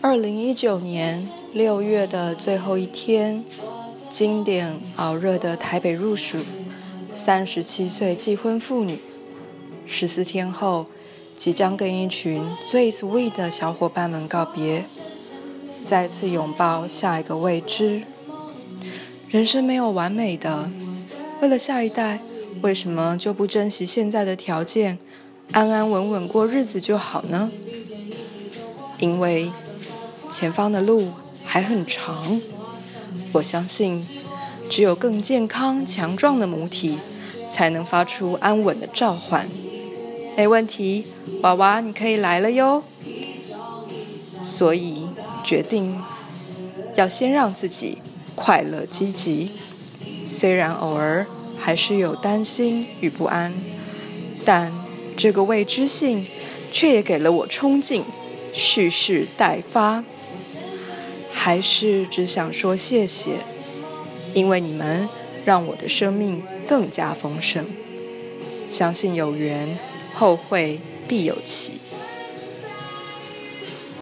二零一九年六月的最后一天，经典熬热的台北入暑，三十七岁既婚妇女，十四天后即将跟一群最 sweet 的小伙伴们告别，再次拥抱下一个未知。人生没有完美的，为了下一代，为什么就不珍惜现在的条件，安安稳稳过日子就好呢？因为。前方的路还很长，我相信，只有更健康强壮的母体，才能发出安稳的召唤。没问题，娃娃，你可以来了哟。所以决定要先让自己快乐积极，虽然偶尔还是有担心与不安，但这个未知性却也给了我冲劲，蓄势待发。还是只想说谢谢，因为你们让我的生命更加丰盛。相信有缘，后会必有期。